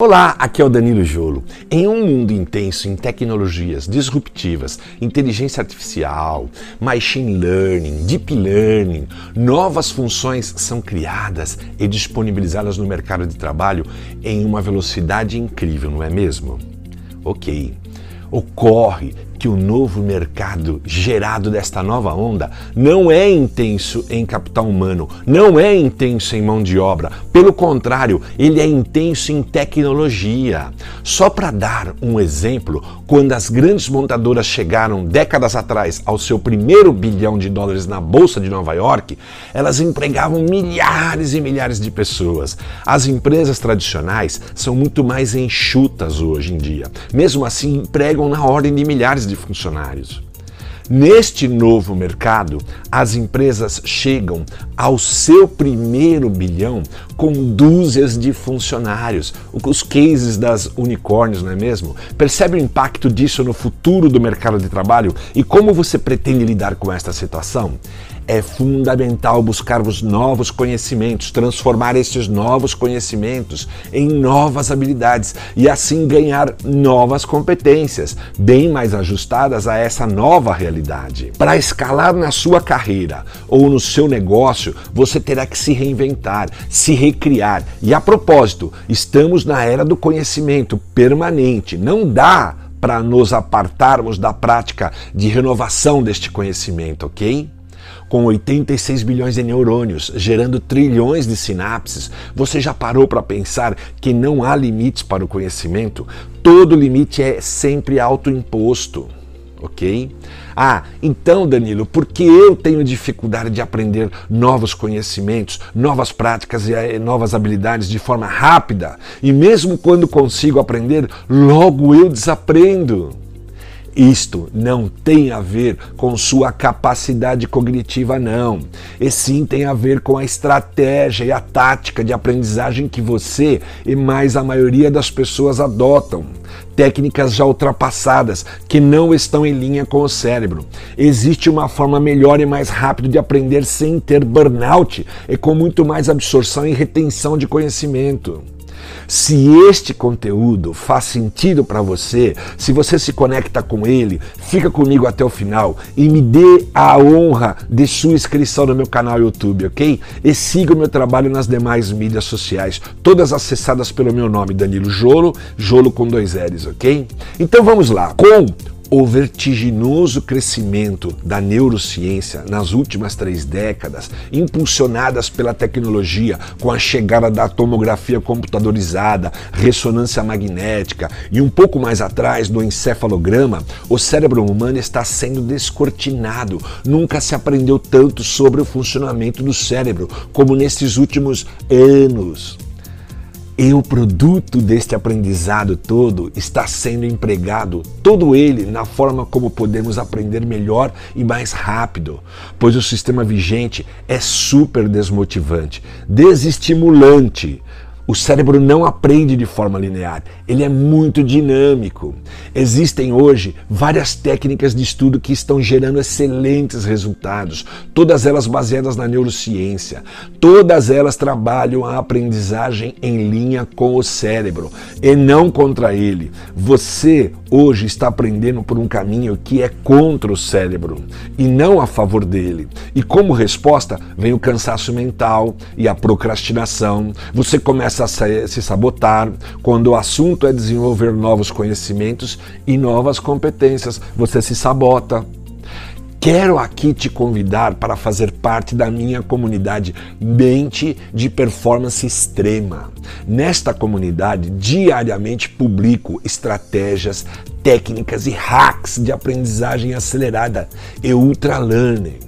Olá, aqui é o Danilo Jolo. Em um mundo intenso em tecnologias disruptivas, inteligência artificial, machine learning, deep learning, novas funções são criadas e disponibilizadas no mercado de trabalho em uma velocidade incrível, não é mesmo? Ok. Ocorre que o novo mercado gerado desta nova onda não é intenso em capital humano, não é intenso em mão de obra. Pelo contrário, ele é intenso em tecnologia. Só para dar um exemplo, quando as grandes montadoras chegaram décadas atrás ao seu primeiro bilhão de dólares na bolsa de Nova York, elas empregavam milhares e milhares de pessoas. As empresas tradicionais são muito mais enxutas hoje em dia. Mesmo assim, empregam na ordem de milhares de funcionários. Neste novo mercado, as empresas chegam ao seu primeiro bilhão com dúzias de funcionários. Os cases das unicórnios, não é mesmo? Percebe o impacto disso no futuro do mercado de trabalho e como você pretende lidar com esta situação? É fundamental buscarmos novos conhecimentos, transformar esses novos conhecimentos em novas habilidades e assim ganhar novas competências, bem mais ajustadas a essa nova realidade. Para escalar na sua carreira ou no seu negócio, você terá que se reinventar, se recriar. E a propósito, estamos na era do conhecimento permanente. Não dá para nos apartarmos da prática de renovação deste conhecimento, ok? com 86 bilhões de neurônios, gerando trilhões de sinapses, você já parou para pensar que não há limites para o conhecimento? Todo limite é sempre autoimposto, ok? Ah, então Danilo, por que eu tenho dificuldade de aprender novos conhecimentos, novas práticas e eh, novas habilidades de forma rápida? E mesmo quando consigo aprender, logo eu desaprendo. Isto não tem a ver com sua capacidade cognitiva, não. E sim tem a ver com a estratégia e a tática de aprendizagem que você e mais a maioria das pessoas adotam. Técnicas já ultrapassadas que não estão em linha com o cérebro. Existe uma forma melhor e mais rápida de aprender sem ter burnout e com muito mais absorção e retenção de conhecimento. Se este conteúdo faz sentido para você, se você se conecta com ele, fica comigo até o final e me dê a honra de sua inscrição no meu canal YouTube, ok? E siga o meu trabalho nas demais mídias sociais, todas acessadas pelo meu nome, Danilo Jolo, Jolo com dois L's, ok? Então vamos lá. Com o vertiginoso crescimento da neurociência nas últimas três décadas, impulsionadas pela tecnologia, com a chegada da tomografia computadorizada, ressonância magnética e um pouco mais atrás do encefalograma, o cérebro humano está sendo descortinado. Nunca se aprendeu tanto sobre o funcionamento do cérebro como nesses últimos anos. E o produto deste aprendizado todo está sendo empregado, todo ele, na forma como podemos aprender melhor e mais rápido, pois o sistema vigente é super desmotivante, desestimulante, o cérebro não aprende de forma linear, ele é muito dinâmico. Existem hoje várias técnicas de estudo que estão gerando excelentes resultados, todas elas baseadas na neurociência. Todas elas trabalham a aprendizagem em linha com o cérebro e não contra ele. Você hoje está aprendendo por um caminho que é contra o cérebro e não a favor dele. E como resposta vem o cansaço mental e a procrastinação. Você começa a se sabotar quando o assunto é desenvolver novos conhecimentos e novas competências. Você se sabota. Quero aqui te convidar para fazer parte da minha comunidade Mente de Performance Extrema. Nesta comunidade, diariamente publico estratégias, técnicas e hacks de aprendizagem acelerada e ultra learning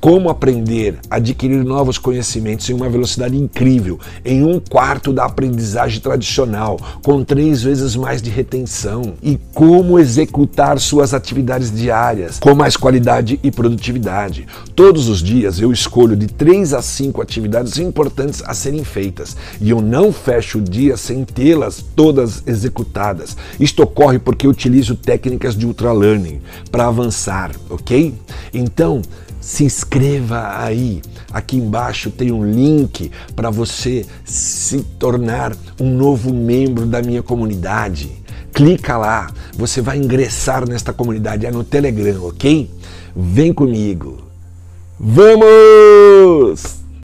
como aprender adquirir novos conhecimentos em uma velocidade incrível, em um quarto da aprendizagem tradicional, com três vezes mais de retenção, e como executar suas atividades diárias com mais qualidade e produtividade. Todos os dias eu escolho de três a cinco atividades importantes a serem feitas e eu não fecho o dia sem tê-las todas executadas. Isto ocorre porque eu utilizo técnicas de ultralearning para avançar, ok? Então, se inscreva aí. Aqui embaixo tem um link para você se tornar um novo membro da minha comunidade. Clica lá, você vai ingressar nesta comunidade, é no Telegram, ok? Vem comigo. Vamos!